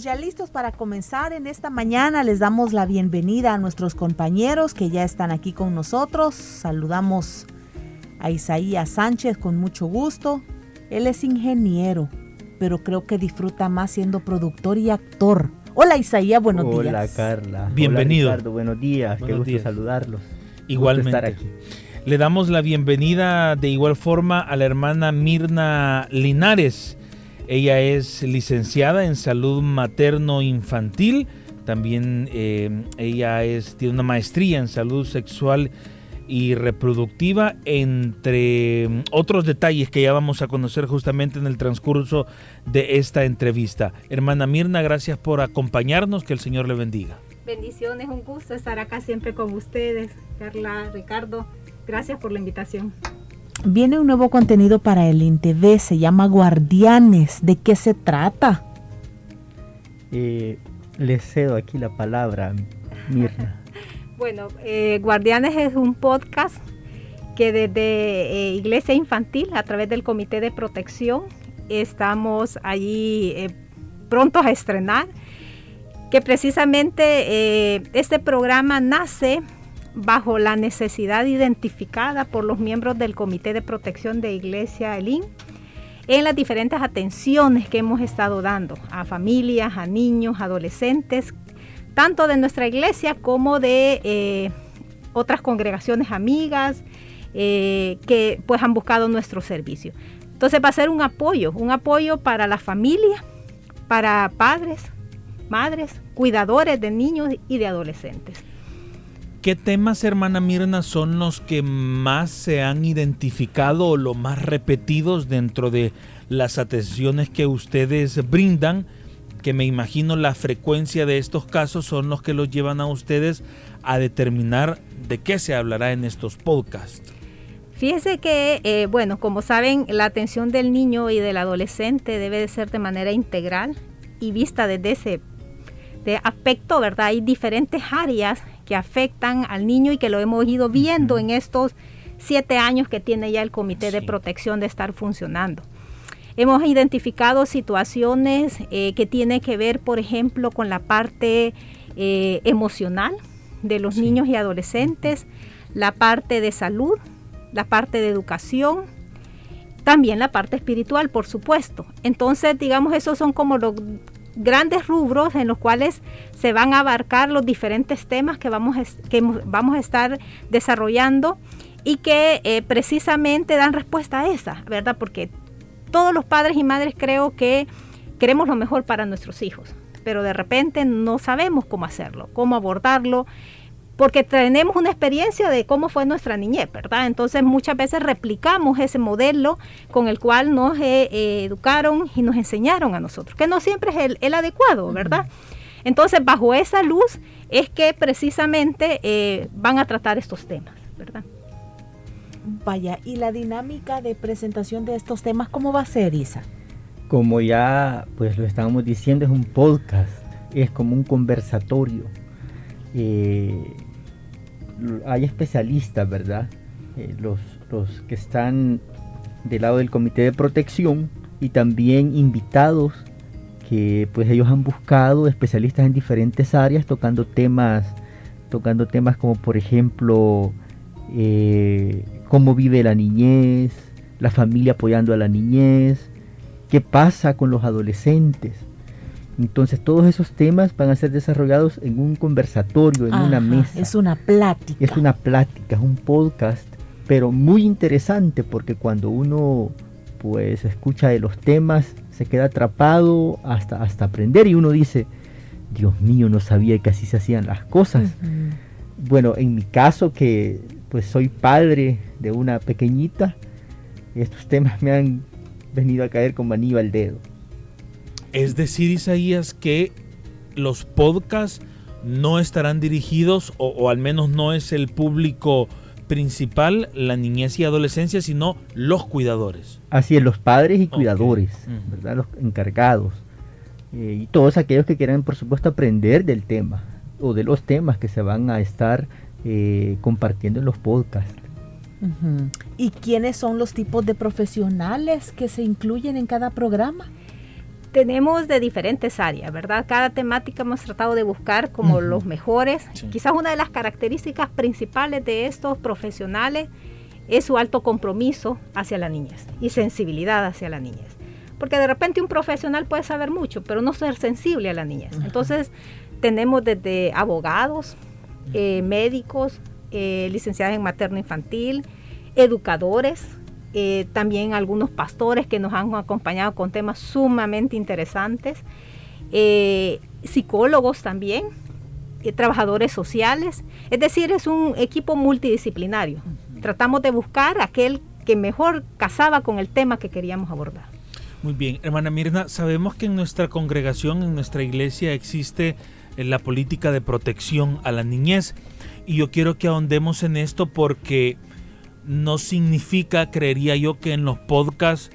Estamos ya listos para comenzar en esta mañana. Les damos la bienvenida a nuestros compañeros que ya están aquí con nosotros. Saludamos a Isaías Sánchez con mucho gusto. Él es ingeniero, pero creo que disfruta más siendo productor y actor. Hola Isaías, buenos días. Hola Carla. Bienvenido. Hola Ricardo, buenos días. Qué gusto saludarlos. Igualmente. estar aquí. Le damos la bienvenida de igual forma a la hermana Mirna Linares. Ella es licenciada en salud materno-infantil. También eh, ella tiene una maestría en salud sexual y reproductiva, entre mm, otros detalles que ya vamos a conocer justamente en el transcurso de esta entrevista. Hermana Mirna, gracias por acompañarnos, que el Señor le bendiga. Bendiciones, un gusto estar acá siempre con ustedes, Carla, Ricardo. Gracias por la invitación. Viene un nuevo contenido para el INTV, se llama Guardianes. ¿De qué se trata? Eh, le cedo aquí la palabra, Mirna. Bueno, eh, Guardianes es un podcast que desde eh, Iglesia Infantil, a través del Comité de Protección, estamos allí eh, prontos a estrenar, que precisamente este programa nace bajo la necesidad identificada por los miembros del Comité de Protección de Iglesia Elín en las diferentes atenciones que hemos estado dando a familias, a niños, adolescentes tanto de nuestra iglesia como de eh, otras congregaciones amigas eh, que pues han buscado nuestro servicio. Entonces va a ser un apoyo, un apoyo para la familia, para padres, madres, cuidadores de niños y de adolescentes. ¿Qué temas, hermana Mirna, son los que más se han identificado o los más repetidos dentro de las atenciones que ustedes brindan? que me imagino la frecuencia de estos casos son los que los llevan a ustedes a determinar de qué se hablará en estos podcasts. Fíjese que, eh, bueno, como saben, la atención del niño y del adolescente debe de ser de manera integral y vista desde ese aspecto, ¿verdad? Hay diferentes áreas que afectan al niño y que lo hemos ido viendo en estos siete años que tiene ya el Comité de Protección de estar funcionando. Hemos identificado situaciones eh, que tienen que ver, por ejemplo, con la parte eh, emocional de los niños y adolescentes, la parte de salud, la parte de educación, también la parte espiritual, por supuesto. Entonces, digamos, esos son como los grandes rubros en los cuales se van a abarcar los diferentes temas que vamos que vamos a estar desarrollando y que eh, precisamente dan respuesta a esa, ¿verdad? Porque todos los padres y madres creo que queremos lo mejor para nuestros hijos, pero de repente no sabemos cómo hacerlo, cómo abordarlo, porque tenemos una experiencia de cómo fue nuestra niñez, ¿verdad? Entonces muchas veces replicamos ese modelo con el cual nos eh, eh, educaron y nos enseñaron a nosotros, que no siempre es el, adecuado, ¿verdad? Entonces bajo esa luz es que precisamente eh, van a tratar estos temas, ¿verdad? Vaya, ¿y la dinámica de presentación de estos temas cómo va a ser, Isa? Como ya pues lo estábamos diciendo, es un podcast, es como un conversatorio. Eh, hay especialistas, ¿verdad? Eh, los, los que están del lado del comité de protección y también invitados que pues ellos han buscado especialistas en diferentes áreas tocando temas tocando temas como por ejemplo eh, cómo vive la niñez, la familia apoyando a la niñez, qué pasa con los adolescentes. Entonces todos esos temas van a ser desarrollados en un conversatorio, en una mesa. Es una plática. Es una plática, es un podcast, pero muy interesante porque cuando uno pues escucha de los temas se queda atrapado hasta, hasta aprender y uno dice, Dios mío, no sabía que así se hacían las cosas. Bueno, en mi caso que pues soy padre de una pequeñita. Estos temas me han venido a caer como anillo al dedo. Es decir, Isaías, que los podcasts no estarán dirigidos, o, o al menos no es el público principal la niñez y adolescencia, sino los cuidadores. Así es, los padres y cuidadores. ¿verdad? Los encargados. Eh, y todos aquellos que quieran, por supuesto, aprender del tema o de los temas que se van a estar eh, compartiendo en los podcasts. ¿Y quiénes son los tipos de profesionales que se incluyen en cada programa? Tenemos de diferentes áreas, ¿verdad? Cada temática hemos tratado de buscar como los mejores. Sí. Quizás una de las características principales de estos profesionales es su alto compromiso hacia la niñez y sensibilidad hacia la niñez. Porque de repente un profesional puede saber mucho, pero no ser sensible a la niñez. Entonces, tenemos desde abogados, eh, médicos, eh, licenciados en materno infantil, educadores, eh, también algunos pastores que nos han acompañado con temas sumamente interesantes, eh, psicólogos también, eh, trabajadores sociales, es decir, es un equipo multidisciplinario. Tratamos de buscar aquel que mejor casaba con el tema que queríamos abordar. Muy bien, hermana Mirna, sabemos que en nuestra congregación, en nuestra iglesia, existe eh, la política de protección a la niñez. Y yo quiero que ahondemos en esto porque no significa, creería yo, que en los podcasts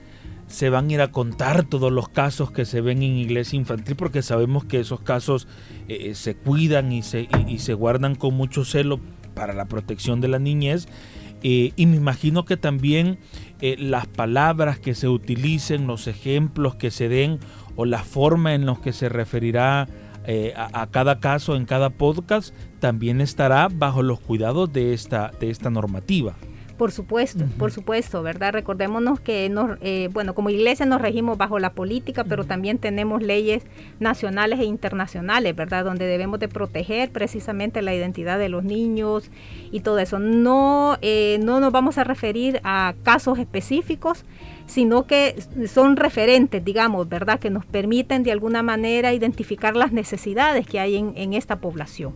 se van a ir a contar todos los casos que se ven en iglesia infantil, porque sabemos que esos casos eh, se cuidan y se, y- se guardan con mucho celo para la protección de la niñez. Eh, y me imagino que también eh, las palabras que se utilicen, los ejemplos que se den o la forma en los que se referirá eh, a, a cada caso en cada podcast también estará bajo los cuidados de esta, de esta normativa. Por supuesto, por supuesto, ¿verdad? Recordémonos que, nos, eh, bueno, como iglesia nos regimos bajo la política, pero también tenemos leyes nacionales e internacionales, ¿verdad? Donde debemos de proteger precisamente la identidad de los niños y todo eso. No, eh, no nos vamos a referir a casos específicos, sino que son referentes, digamos, ¿verdad? Que nos permiten de alguna manera identificar las necesidades que hay en, en esta población.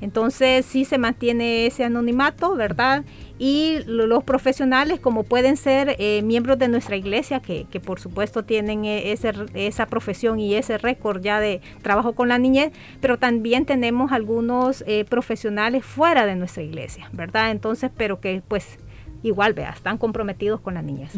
Entonces sí se mantiene ese anonimato, ¿verdad? Y lo- los profesionales, como pueden ser eh, miembros de nuestra iglesia, que, que por supuesto tienen eh, ese esa profesión y ese récord ya de trabajo con la niñez, pero también tenemos algunos eh, profesionales fuera de nuestra iglesia, ¿verdad? Entonces, pero que pues igual, vea, están comprometidos con la niñez.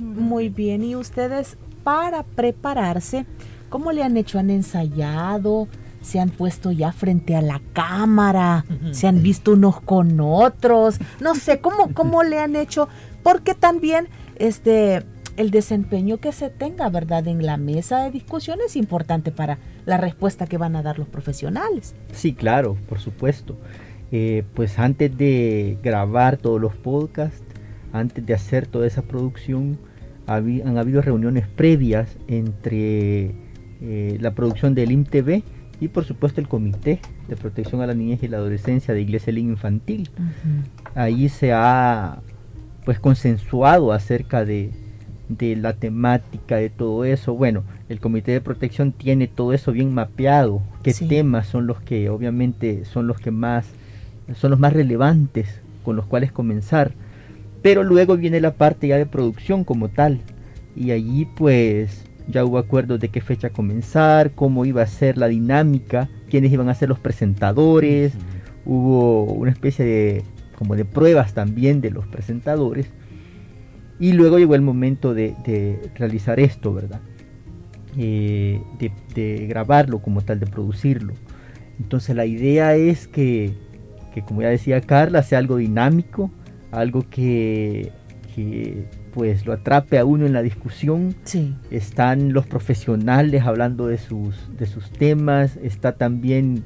Muy bien, y ustedes para prepararse, ¿cómo le han hecho? ¿Han ensayado? ¿Se han puesto ya frente a la cámara? ¿Se han visto unos con otros? No sé, ¿cómo, cómo le han hecho? Porque también este, el desempeño que se tenga, ¿verdad? En la mesa de discusión es importante para la respuesta que van a dar los profesionales. Sí, claro, por supuesto. Eh, pues antes de grabar todos los podcasts, antes de hacer toda esa producción, han habido reuniones previas entre eh, la producción del IMTV y por supuesto el Comité de Protección a la Niñez y la Adolescencia de Iglesia Link Infantil. Ahí se ha pues consensuado acerca de, de la temática de todo eso. Bueno, el Comité de Protección tiene todo eso bien mapeado, qué Sí. temas son los que obviamente son los que más son los más relevantes con los cuales comenzar. Pero luego viene la parte ya de producción como tal. Y allí pues ya hubo acuerdos de qué fecha comenzar, cómo iba a ser la dinámica, quiénes iban a ser los presentadores, hubo una especie de como de pruebas también de los presentadores y luego llegó el momento de, de realizar esto, ¿verdad? Eh, de, de grabarlo como tal, de producirlo. Entonces la idea es que, que, como ya decía Carla, sea algo dinámico, algo que, que pues lo atrape a uno en la discusión, Sí. están los profesionales hablando de sus, de sus temas, está también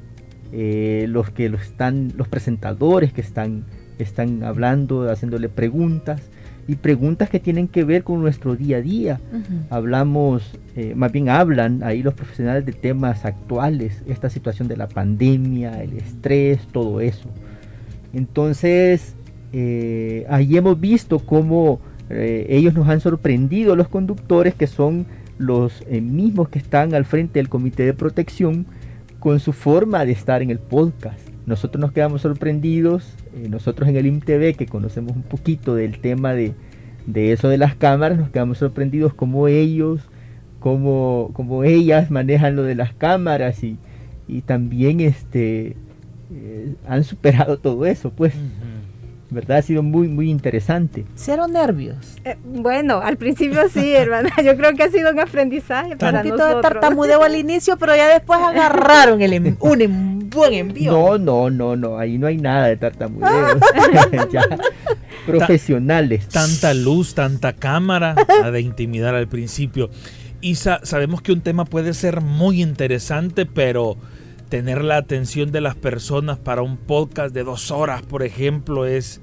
eh, los que lo están, los presentadores que están, están hablando, haciéndole preguntas y preguntas que tienen que ver con nuestro día a día. Hablamos, eh, más bien hablan ahí los profesionales de temas actuales, esta situación de la pandemia, el estrés, todo eso. Entonces, eh, ahí hemos visto cómo eh, ellos nos han sorprendido, los conductores, que son los eh, mismos que están al frente del comité de protección, con su forma de estar en el podcast. Nosotros nos quedamos sorprendidos, eh, nosotros en el IMTV, que conocemos un poquito del tema de, de eso de las cámaras, nos quedamos sorprendidos como ellos, como, como ellas manejan lo de las cámaras y, y también este, han superado todo eso, pues. ¿Verdad? Ha sido muy, muy interesante. ¿Cero nervios? Eh, bueno, al principio sí, hermana. Yo creo que ha sido un aprendizaje para Un nosotros. de tartamudeo al inicio, pero ya después agarraron el en- un en- buen envío. No, no, no, no, ahí no hay nada de tartamudeo. Ya, profesionales. Tanta luz, tanta cámara, la de intimidar al principio. Isa, sabemos que un tema puede ser muy interesante, pero tener la atención de las personas para un podcast de dos horas, por ejemplo, es,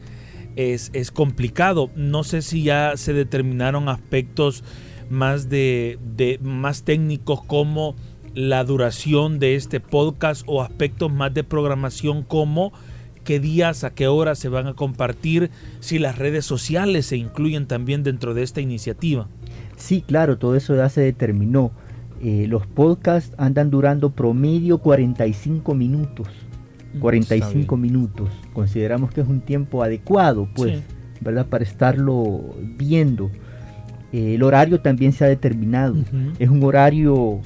es, es complicado. No sé si ya se determinaron aspectos más de, de más técnicos como la duración de este podcast o aspectos más de programación como qué días, a qué horas se van a compartir, si las redes sociales se incluyen también dentro de esta iniciativa. Sí, claro, todo eso ya se determinó. Eh, los podcasts andan durando promedio 45 minutos. Mm, 45 minutos. Consideramos que es un tiempo adecuado, pues, Sí. ¿verdad? Para estarlo viendo. Eh, el horario también se ha determinado. Es un horario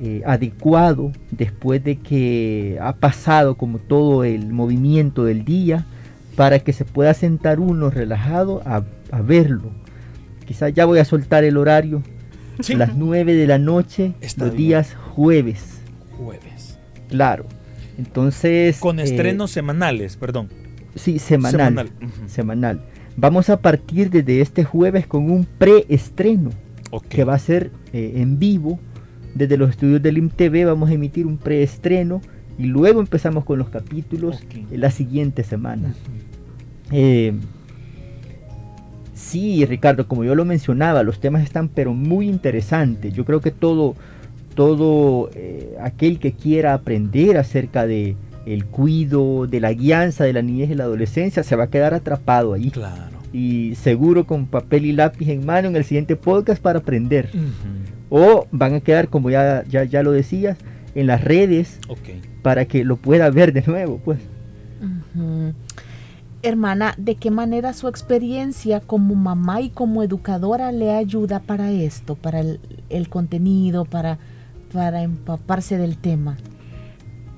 eh, adecuado después de que ha pasado como todo el movimiento del día para que se pueda sentar uno relajado a, a verlo. Quizás ya voy a soltar el horario. Sí. Las 9 de la noche, Está los bien. días jueves. Jueves. Claro. Entonces. Con eh, estrenos semanales, perdón. Sí, semanal. Semanal. Semanal. Vamos a partir desde este jueves con un preestreno Ok. que va a ser eh, en vivo. Desde los estudios del IMTV vamos a emitir un preestreno y luego empezamos con los capítulos en la siguiente semana. Eh, sí, Ricardo, como yo lo mencionaba, los temas están pero muy interesantes. Yo creo que todo, todo eh, aquel que quiera aprender acerca de el cuido, de la guianza de la niñez y la adolescencia, se va a quedar atrapado ahí. Claro. Y seguro con papel y lápiz en mano en el siguiente podcast para aprender. O van a quedar, como ya, ya, ya lo decías, en las redes para que lo pueda ver de nuevo, pues. Hermana, ¿de qué manera su experiencia como mamá y como educadora le ayuda para esto, para el, el contenido, para, para empaparse del tema?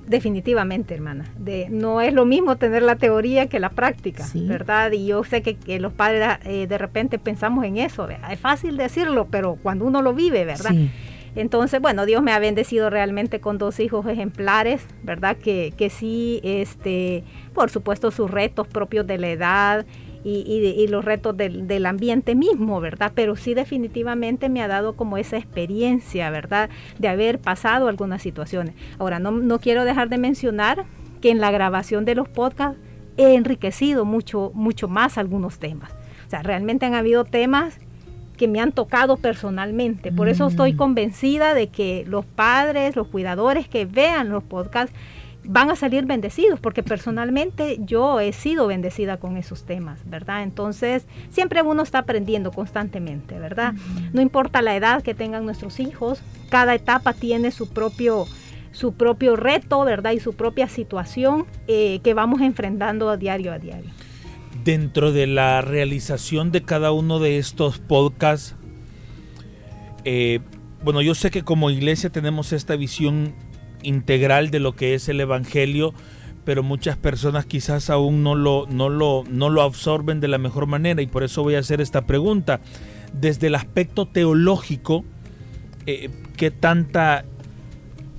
Definitivamente, hermana. De, no es lo mismo tener la teoría que la práctica, Sí. ¿verdad? Y yo sé que, que los padres eh, de repente pensamos en eso. ¿verdad? Es fácil decirlo, pero cuando uno lo vive, ¿verdad? Sí. Entonces, bueno, Dios me ha bendecido realmente con dos hijos ejemplares, ¿verdad? Que, que sí, este, por supuesto, sus retos propios de la edad y, y los retos del, del ambiente mismo, ¿verdad? Pero sí definitivamente me ha dado como esa experiencia, ¿verdad? De haber pasado algunas situaciones. Ahora, no, no quiero dejar de mencionar que en la grabación de los podcasts he enriquecido mucho, mucho más algunos temas. O sea, realmente han habido temas que me han tocado personalmente. Por eso estoy Mm. convencida de que los padres, los cuidadores que vean los podcasts van a salir bendecidos, porque personalmente yo he sido bendecida con esos temas, ¿verdad? Entonces, siempre uno está aprendiendo constantemente, ¿verdad? No importa la edad que tengan nuestros hijos, cada etapa tiene su propio su propio reto, ¿verdad? Y su propia situación eh, que vamos enfrentando a diario a diario. Dentro de la realización de cada uno de estos podcasts, eh, bueno, yo sé que como iglesia tenemos esta visión integral de lo que es el Evangelio, pero muchas personas quizás aún no lo, no lo, no lo absorben de la mejor manera y por eso voy a hacer esta pregunta. Desde el aspecto teológico, eh, ¿qué tanta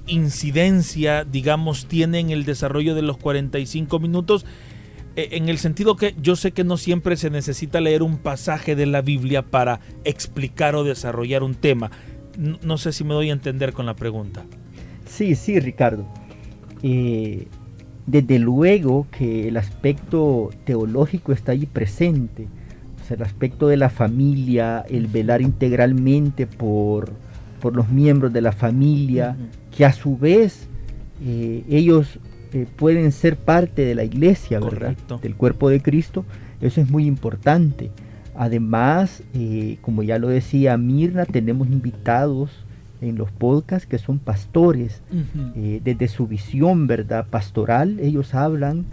incidencia, digamos, tiene en el desarrollo de los 45 minutos? Eh, en el sentido que yo sé que no siempre se necesita leer un pasaje de la Biblia para explicar o desarrollar un tema. No, no sé si me doy a entender con la pregunta. Sí, sí, Ricardo. Eh, desde luego que el aspecto teológico está ahí presente. O sea, el aspecto de la familia, el velar integralmente por, por los miembros de la familia, que a su vez eh, ellos eh, pueden ser parte de la iglesia, ¿verdad? Del cuerpo de Cristo. Eso es muy importante. Además, eh, como ya lo decía Mirna, tenemos invitados en los podcasts que son pastores. Eh, desde su visión, ¿verdad? Pastoral, ellos hablan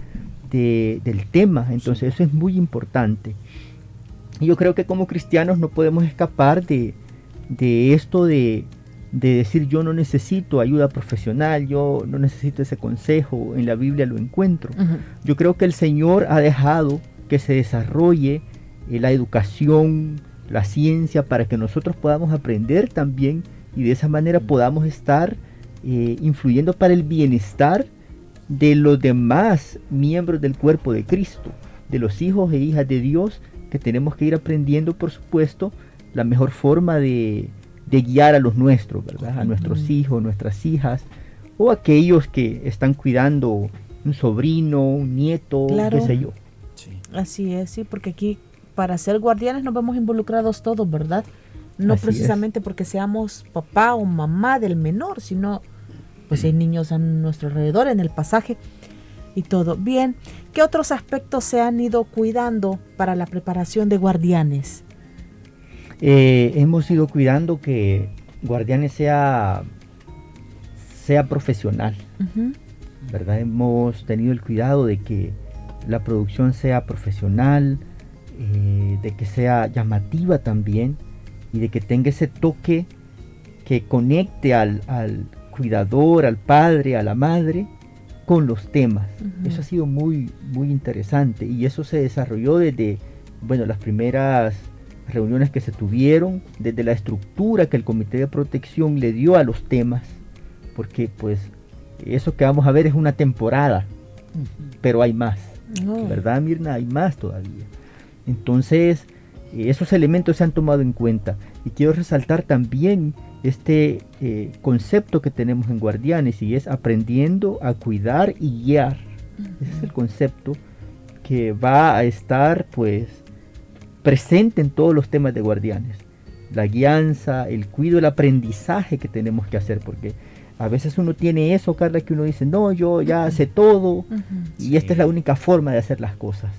de- del tema. Entonces, eso es muy importante. Yo creo que como cristianos no podemos escapar de, de esto de, de decir yo no necesito ayuda profesional, yo no necesito ese consejo, en la Biblia lo encuentro. Yo creo que el Señor ha dejado que se desarrolle eh, la educación, la ciencia, para que nosotros podamos aprender también y de esa manera podamos estar eh, influyendo para el bienestar de los demás miembros del cuerpo de Cristo, de los hijos e hijas de Dios, que tenemos que ir aprendiendo, por supuesto, la mejor forma de, de guiar a los nuestros, ¿verdad? A nuestros hijos, nuestras hijas, o aquellos que están cuidando un sobrino, un nieto, Claro. qué sé yo. Así es, sí, porque aquí para ser guardianes nos vemos involucrados todos, ¿verdad? No Así precisamente porque seamos papá o mamá del menor, sino pues hay niños a nuestro alrededor en el pasaje y todo. Bien, ¿qué otros aspectos se han ido cuidando para la preparación de guardianes? Eh, hemos ido cuidando que Guardianes sea, sea profesional, ¿verdad? Hemos tenido el cuidado de que la producción sea profesional, eh, de que sea llamativa también y de que tenga ese toque que conecte al, al cuidador, al padre, a la madre con los temas. Eso ha sido muy, muy interesante y eso se desarrolló desde, bueno, las primeras reuniones que se tuvieron, desde la estructura que el Comité de Protección le dio a los temas, porque pues eso que vamos a ver es una temporada, pero hay más. ¿verdad, Mirna? Hay más todavía. Entonces, esos elementos se han tomado en cuenta. Y quiero resaltar también este eh, concepto que tenemos en Guardianes y es aprendiendo a cuidar y guiar. Ese es el concepto que va a estar pues presente en todos los temas de Guardianes. La guianza, el cuidado, el aprendizaje que tenemos que hacer, porque a veces uno tiene eso, Carla, que uno dice, no, yo ya sé todo, y esta es la única forma de hacer las cosas.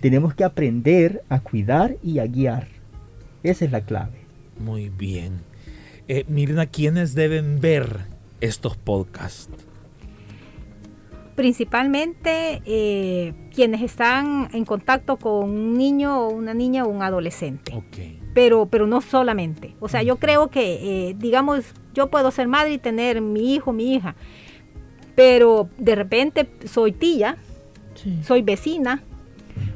Tenemos que aprender a cuidar y a guiar. Esa es la clave. Muy bien. Eh, Mirna, ¿quiénes deben ver estos podcasts? Principalmente eh, quienes están en contacto con un niño o una niña o un adolescente. Ok. pero, pero no solamente. O sea, yo creo que, eh, digamos, yo puedo ser madre y tener mi hijo, mi hija, pero de repente soy tía, Sí. soy vecina,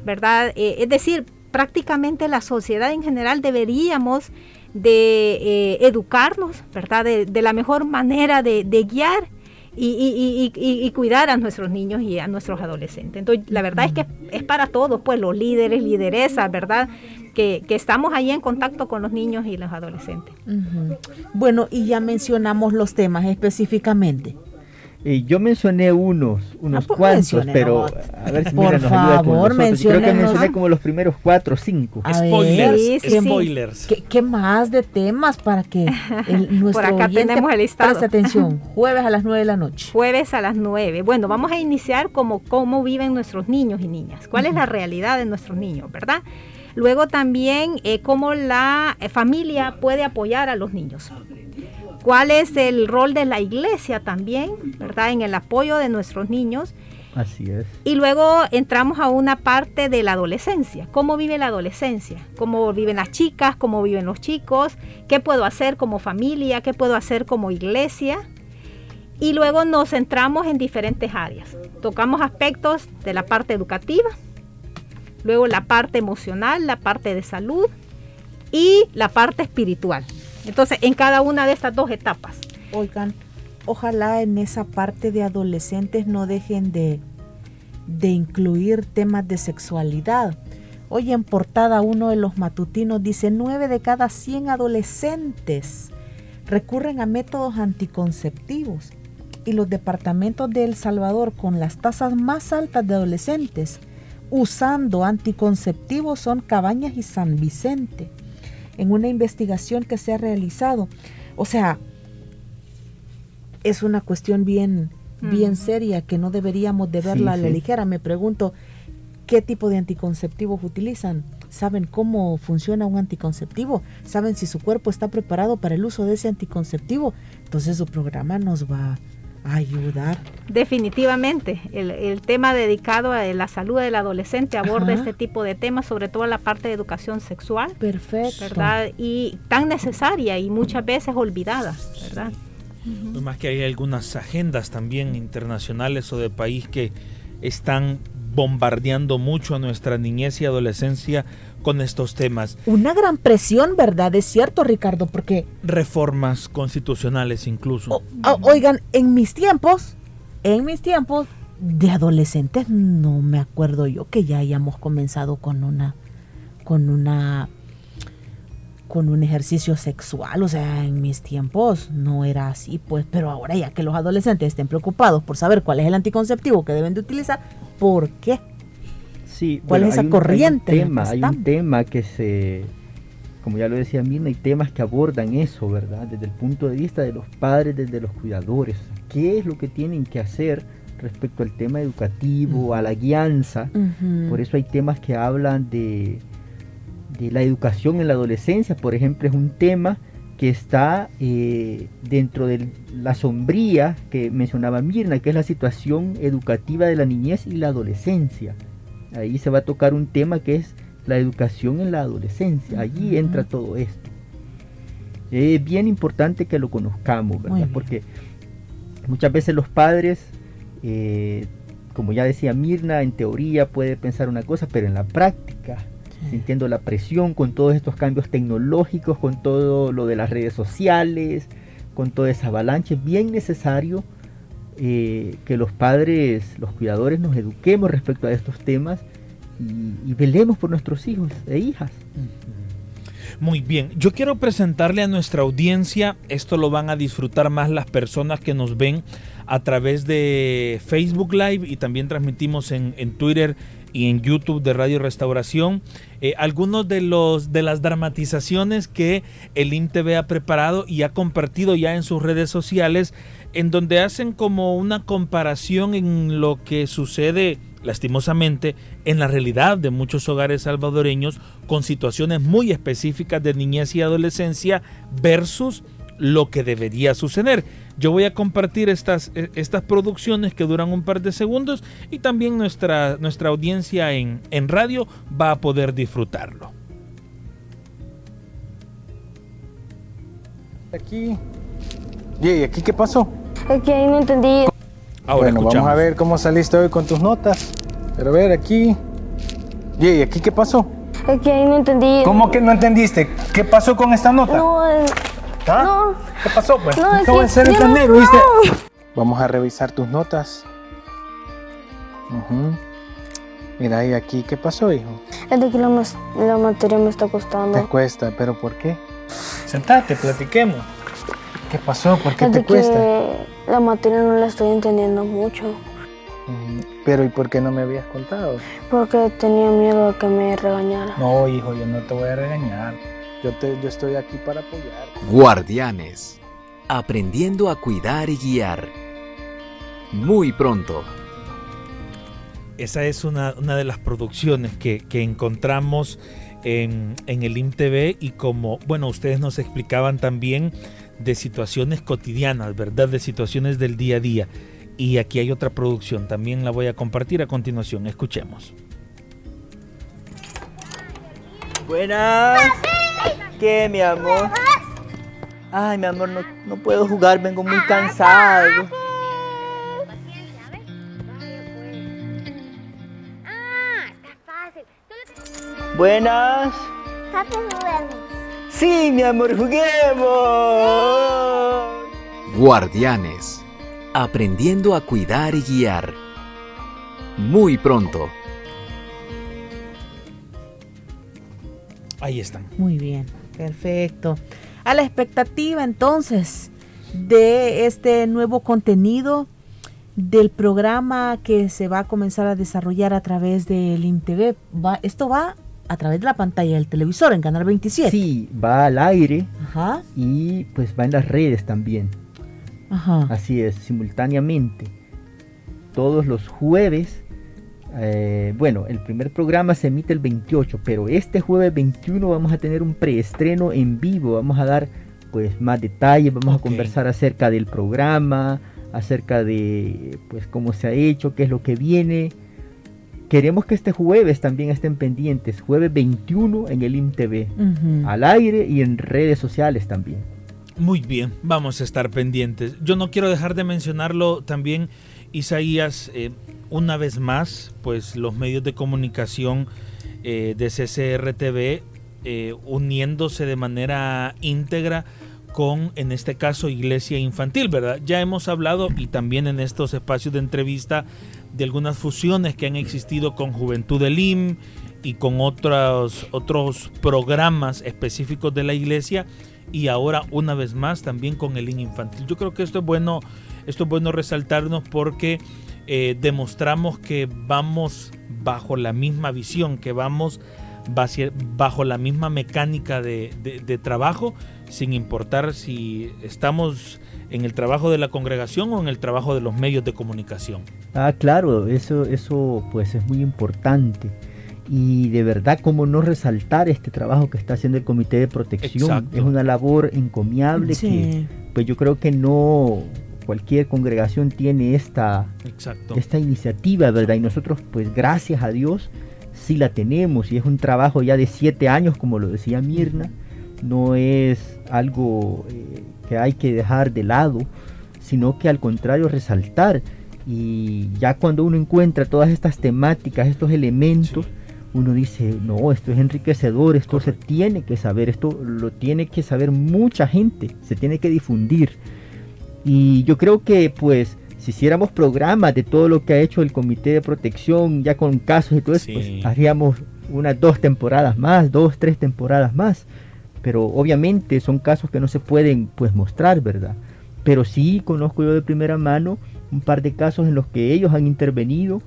¿verdad? Eh, es decir, prácticamente la sociedad en general deberíamos de eh, educarnos, ¿verdad? De, de la mejor manera de, de guiar y, y- cuidar a nuestros niños y a nuestros adolescentes. Entonces, la verdad es que es para todos, pues los líderes, lideresas, ¿verdad? Que, estamos ahí en contacto con los niños y los adolescentes. Bueno, y ya mencionamos los temas específicamente. Eh, yo mencioné unos, unos Ah, pues cuantos, pero a ver si Por Mira nos ayuda con favor, otros. Yo Creo que mencioné como los primeros cuatro o cinco. A Spoilers, sí, sí, sí. spoilers. ¿Qué, qué más de temas para que el, nuestro Por acá oyente tenemos el listado. preste atención? Jueves a las 9 de la noche. Jueves a las 9. Bueno, vamos a iniciar como cómo viven nuestros niños y niñas. ¿Cuál es la realidad de nuestros niños, verdad? Luego también eh, cómo la eh, familia puede apoyar a los niños. ¿Cuál es el rol de la iglesia también, verdad? En el apoyo de nuestros niños. Así es. Y luego entramos a una parte de la adolescencia. ¿Cómo vive la adolescencia? ¿Cómo viven las chicas? ¿Cómo viven los chicos? ¿Qué puedo hacer como familia? ¿Qué puedo hacer como iglesia? Y luego nos centramos en diferentes áreas. Tocamos aspectos de la parte educativa, luego la parte emocional, la parte de salud y la parte espiritual. Entonces, en cada una de estas dos etapas. Oigan, ojalá en esa parte de adolescentes no dejen de, de incluir temas de sexualidad. Hoy en portada uno de los matutinos dice 9 de cada 100 adolescentes recurren a métodos anticonceptivos y los departamentos de El Salvador con las tasas más altas de adolescentes usando anticonceptivos son Cabañas y San Vicente. En una investigación que se ha realizado, o sea, es una cuestión bien, bien seria que no deberíamos de verla Sí, a la sí. ligera. Me pregunto, ¿qué tipo de anticonceptivos utilizan? ¿Saben cómo funciona un anticonceptivo? ¿Saben si su cuerpo está preparado para el uso de ese anticonceptivo? Entonces su programa nos va Ayudar. Definitivamente, el, el, tema dedicado a la salud del adolescente aborda Ajá. este tipo de temas, sobre todo la parte de educación sexual. Perfecto. ¿Verdad? Y tan necesaria y muchas veces olvidada, ¿verdad? Uh -huh. Más que hay algunas agendas también internacionales o de país que están bombardeando mucho a nuestra niñez y adolescencia con estos temas. Una gran presión, ¿verdad? Es cierto, Ricardo, porque... Reformas constitucionales incluso. O, o, oigan, en mis tiempos, en mis tiempos de adolescentes, no me acuerdo yo que ya hayamos comenzado con una, con una, con un ejercicio sexual. O sea, en mis tiempos no era así, pues, pero ahora ya que los adolescentes estén preocupados por saber cuál es el anticonceptivo que deben de utilizar, ¿por qué? Sí, ¿Cuál bueno, es esa hay un, corriente? Hay un, tema, hay un tema que se, como ya lo decía Mirna, hay temas que abordan eso, ¿verdad? Desde el punto de vista de los padres, desde los cuidadores. ¿Qué es lo que tienen que hacer respecto al tema educativo, uh -huh. a la guianza? Uh -huh. Por eso hay temas que hablan de, de la educación en la adolescencia, por ejemplo, es un tema que está eh, dentro de la sombría que mencionaba Mirna, que es la situación educativa de la niñez y la adolescencia. Ahí se va a tocar un tema que es la educación en la adolescencia. Allí uh -huh. entra todo esto. Es bien importante que lo conozcamos, ¿verdad? Porque muchas veces los padres, eh, como ya decía Mirna, en teoría puede pensar una cosa, pero en la práctica, sí. sintiendo la presión con todos estos cambios tecnológicos, con todo lo de las redes sociales, con toda esa avalancha, es bien necesario eh, que los padres, los cuidadores nos eduquemos respecto a estos temas y, velemos por nuestros hijos e hijas. Muy bien, yo quiero presentarle a nuestra audiencia, esto lo van a disfrutar más las personas que nos ven a través de Facebook Live y también transmitimos en, en Twitter y en YouTube de Radio Restauración eh, algunos de los de las dramatizaciones que el INTV ha preparado y ha compartido ya en sus redes sociales en donde hacen como una comparación en lo que sucede lastimosamente en la realidad de muchos hogares salvadoreños con situaciones muy específicas de niñez y adolescencia versus lo que debería suceder. Yo voy a compartir estas, estas producciones que duran un par de segundos y también nuestra, nuestra audiencia en, en radio va a poder disfrutarlo. Aquí. ¿Y aquí qué pasó? Es que ahí no entendí. Ahora bueno, escuchamos. vamos a ver cómo saliste hoy con tus notas. Pero a ver, aquí. ¿Y aquí qué pasó? Es que ahí no entendí. ¿Cómo que no entendiste? ¿Qué pasó con esta nota? No, eh, ¿Ah? no. ¿Qué pasó, pues? No, es Acabo que de ser yo no- enfermero, ¿viste? no. Vamos a revisar tus notas. Ujú. Mira, ahí aquí, ¿qué pasó, hijo? Es de que la, la materia me está Te costando. cuesta, ¿pero por qué? Sentate, platiquemos. ¿Qué pasó? ¿Por qué Es te cuesta? que la materia no la estoy entendiendo mucho. Ujú. Pero ¿y por qué no me habías contado? Porque tenía miedo a que me regañara. No, hijo, yo no te voy a regañar. Yo, te, yo estoy aquí para apoyar. Guardianes. Aprendiendo a cuidar y guiar. Muy pronto. Esa es una, una de las producciones que, que encontramos en, en el IMTV y como, bueno, ustedes nos explicaban también de situaciones cotidianas, ¿verdad? De situaciones del día a día. Y aquí hay otra producción, también la voy a compartir a continuación. Escuchemos. Buenas. ¿Qué, mi amor? Ay, mi amor, no, no puedo jugar, vengo muy cansado. Buenas. Sí, mi amor, juguemos. Guardianes. Aprendiendo a cuidar y guiar. Muy pronto. Ahí están. Muy bien, perfecto. A la expectativa entonces de este nuevo contenido del programa que se va a comenzar a desarrollar a través del INTV. Va, esto va a través de la pantalla del televisor en Canal 27. Sí, va al aire Ajá, y pues va en las redes también. ajá. Así es, simultáneamente. Todos los jueves. eh, bueno, el primer programa se emite el 28, pero este jueves 21 vamos a tener un preestreno en vivo. Vamos a dar pues más detalles, vamos a conversar acerca del programa, acerca de pues cómo se ha hecho, qué es lo que viene. Queremos que este jueves también estén pendientes, jueves 21 en el IMTV, Ujú. al aire y en redes sociales también. Muy bien, vamos a estar pendientes. Yo no quiero dejar de mencionarlo también, Isaías, eh, una vez más, pues los medios de comunicación eh, de CCRTV eh, uniéndose de manera íntegra con, en este caso, Iglesia Infantil, ¿verdad? Ya hemos hablado y también en estos espacios de entrevista de algunas fusiones que han existido con Juventud del IM y con otros, otros programas específicos de la iglesia y ahora una vez más también con el IN infantil. Yo creo que esto es bueno, esto es bueno resaltarnos porque eh, demostramos que vamos bajo la misma visión, que vamos bajo la misma mecánica de- de trabajo, sin importar si estamos en el trabajo de la congregación o en el trabajo de los medios de comunicación. Ah, claro, eso, eso pues es muy importante. Y de verdad, cómo no resaltar este trabajo que está haciendo el Comité de Protección. Exacto. Es una labor encomiable que pues yo creo que no cualquier congregación tiene esta, Exacto. esta iniciativa, ¿verdad? Y nosotros, pues gracias a Dios, sí la tenemos. Y es un trabajo ya de siete años, como lo decía Mirna. No es algo eh, que hay que dejar de lado, sino que al contrario resaltar. Y ya cuando uno encuentra todas estas temáticas, estos elementos, uno dice, no, esto es enriquecedor, esto se tiene que saber, esto lo tiene que saber mucha gente, se tiene que difundir. Y yo creo que pues si hiciéramos programas de todo lo que ha hecho el Comité de Protección, ya con casos y todo eso, Sí. pues haríamos unas dos temporadas más, dos, tres temporadas más. Pero obviamente son casos que no se pueden pues mostrar, ¿verdad? Pero sí conozco yo de primera mano un par de casos en los que ellos han intervenido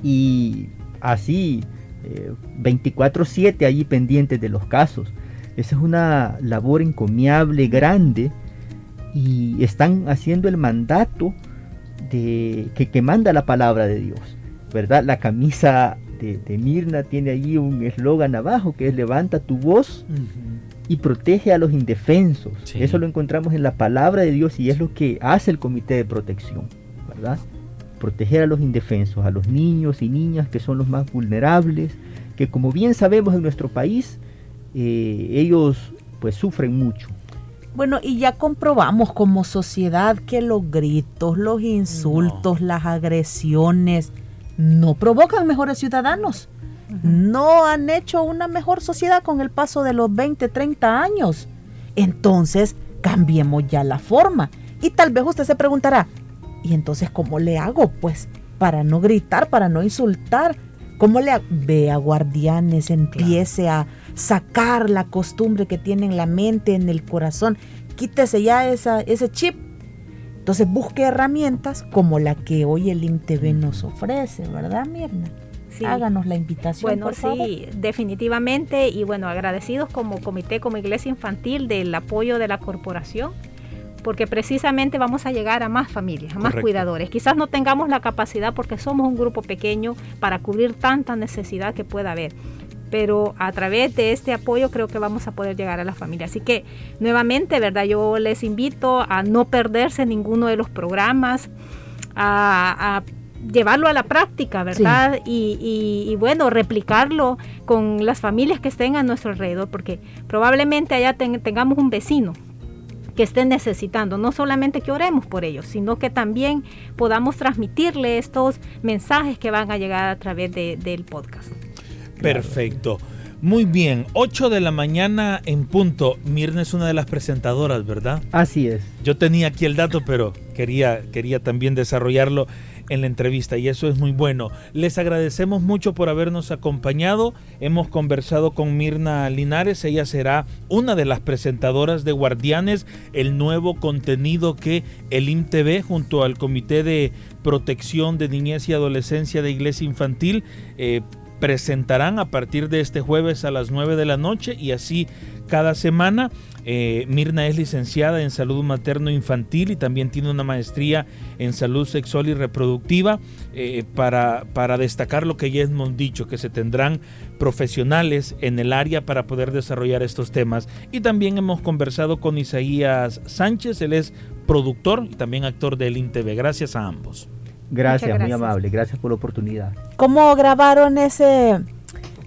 y así eh, 24/7 allí pendientes de los casos. Esa es una labor encomiable, grande, y están haciendo el mandato de, que, que manda la palabra de Dios, ¿verdad? La camisa de, de Mirna tiene allí un eslogan abajo que es levanta tu voz y protege a los indefensos. Sí. Eso lo encontramos en la palabra de Dios y es lo que hace el comité de protección, ¿verdad? Proteger a los indefensos, a los niños y niñas que son los más vulnerables, que como bien sabemos en nuestro país, eh, ellos pues sufren mucho. Bueno, y ya comprobamos como sociedad que los gritos, los insultos, las agresiones no provocan mejores ciudadanos. No han hecho una mejor sociedad con el paso de los 20, 30 años. Entonces, cambiemos ya la forma. Y tal vez usted se preguntará, ¿y entonces cómo le hago? Pues para no gritar, para no insultar. ¿Cómo le hago? Vea, guardianes, empiece a sacar la costumbre que tiene en la mente, en el corazón. Quítese ya esa, ese chip. Entonces busque herramientas como la que hoy el IMTV nos ofrece, ¿verdad, Mirna? Sí. Háganos la invitación. Bueno, por favor. sí, definitivamente. Y bueno, agradecidos como comité, como iglesia infantil del apoyo de la corporación, porque precisamente vamos a llegar a más familias, a más Correcto. cuidadores. Quizás no tengamos la capacidad porque somos un grupo pequeño para cubrir tanta necesidad que pueda haber. Pero a través de este apoyo creo que vamos a poder llegar a la familia. Así que nuevamente, ¿verdad? Yo les invito a no perderse ninguno de los programas, a, a llevarlo a la práctica, ¿verdad? Y, y- y, bueno, replicarlo con las familias que estén a nuestro alrededor, porque probablemente allá ten- tengamos un vecino que esté necesitando, no solamente que oremos por ellos, sino que también podamos transmitirle estos mensajes que van a llegar a través de- del podcast. Perfecto. Muy bien, 8 de la mañana en punto. Mirna es una de las presentadoras, ¿verdad? Así es. Yo tenía aquí el dato, pero quería, quería también desarrollarlo en la entrevista y eso es muy bueno. Les agradecemos mucho por habernos acompañado. Hemos conversado con Mirna Linares. Ella será una de las presentadoras de Guardianes, el nuevo contenido que el IMTV junto al Comité de Protección de Niñez y Adolescencia de Iglesia Infantil eh, presentarán a partir de este jueves a las 9 de la noche y así cada semana. Eh, Mirna es licenciada en salud materno-infantil y también tiene una maestría en salud sexual y reproductiva eh, para, para destacar lo que ya hemos dicho, que se tendrán profesionales en el área para poder desarrollar estos temas. Y también hemos conversado con Isaías Sánchez, él es productor y también actor del INTV. Gracias a ambos. Gracias, muy amable. Gracias por la oportunidad. ¿Cómo grabaron ese,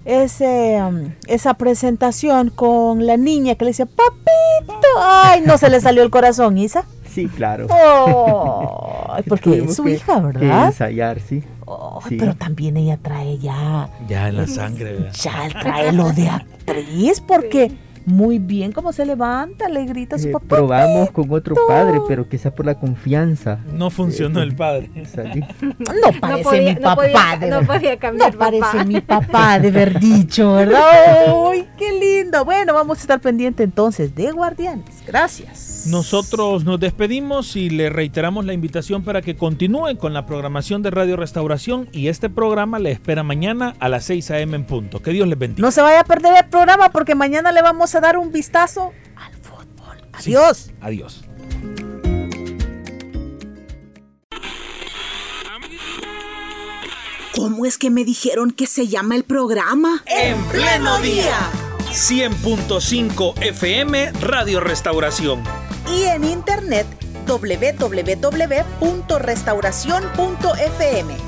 ese, um, esa presentación con la niña que le decía, papito? Ay, no se le salió el corazón, Isa. Sí, claro. Oh, porque es su que- hija, que ¿verdad? ensayar, sí. Oh, sí. Pero también ella trae ya, Ya en la sangre. ¿verdad? ya trae lo de actriz, porque muy bien como se levanta, le grita a su Eh, papá. probamos con otro padre, pero quizás por la confianza. No funcionó el padre. salí. No parece podía- mi no papá, podía- de no podía cambiar No parece papá. mi papá de haber dicho, ¿verdad? ¡Ay, qué lindo! Bueno, vamos a estar pendiente entonces de Guardianes. Gracias. Nosotros nos despedimos y le reiteramos la invitación para que continúe con la programación de Radio Restauración y este programa le espera mañana a las 6 a.m. en punto. Que Dios les bendiga. No se vaya a perder el programa porque mañana le vamos a dar un vistazo al fútbol. Sí. Adiós. Adiós. ¿Cómo es que me dijeron que se llama el programa? En pleno día. 100.5 FM Radio Restauración. Y en internet www.restauración.fm.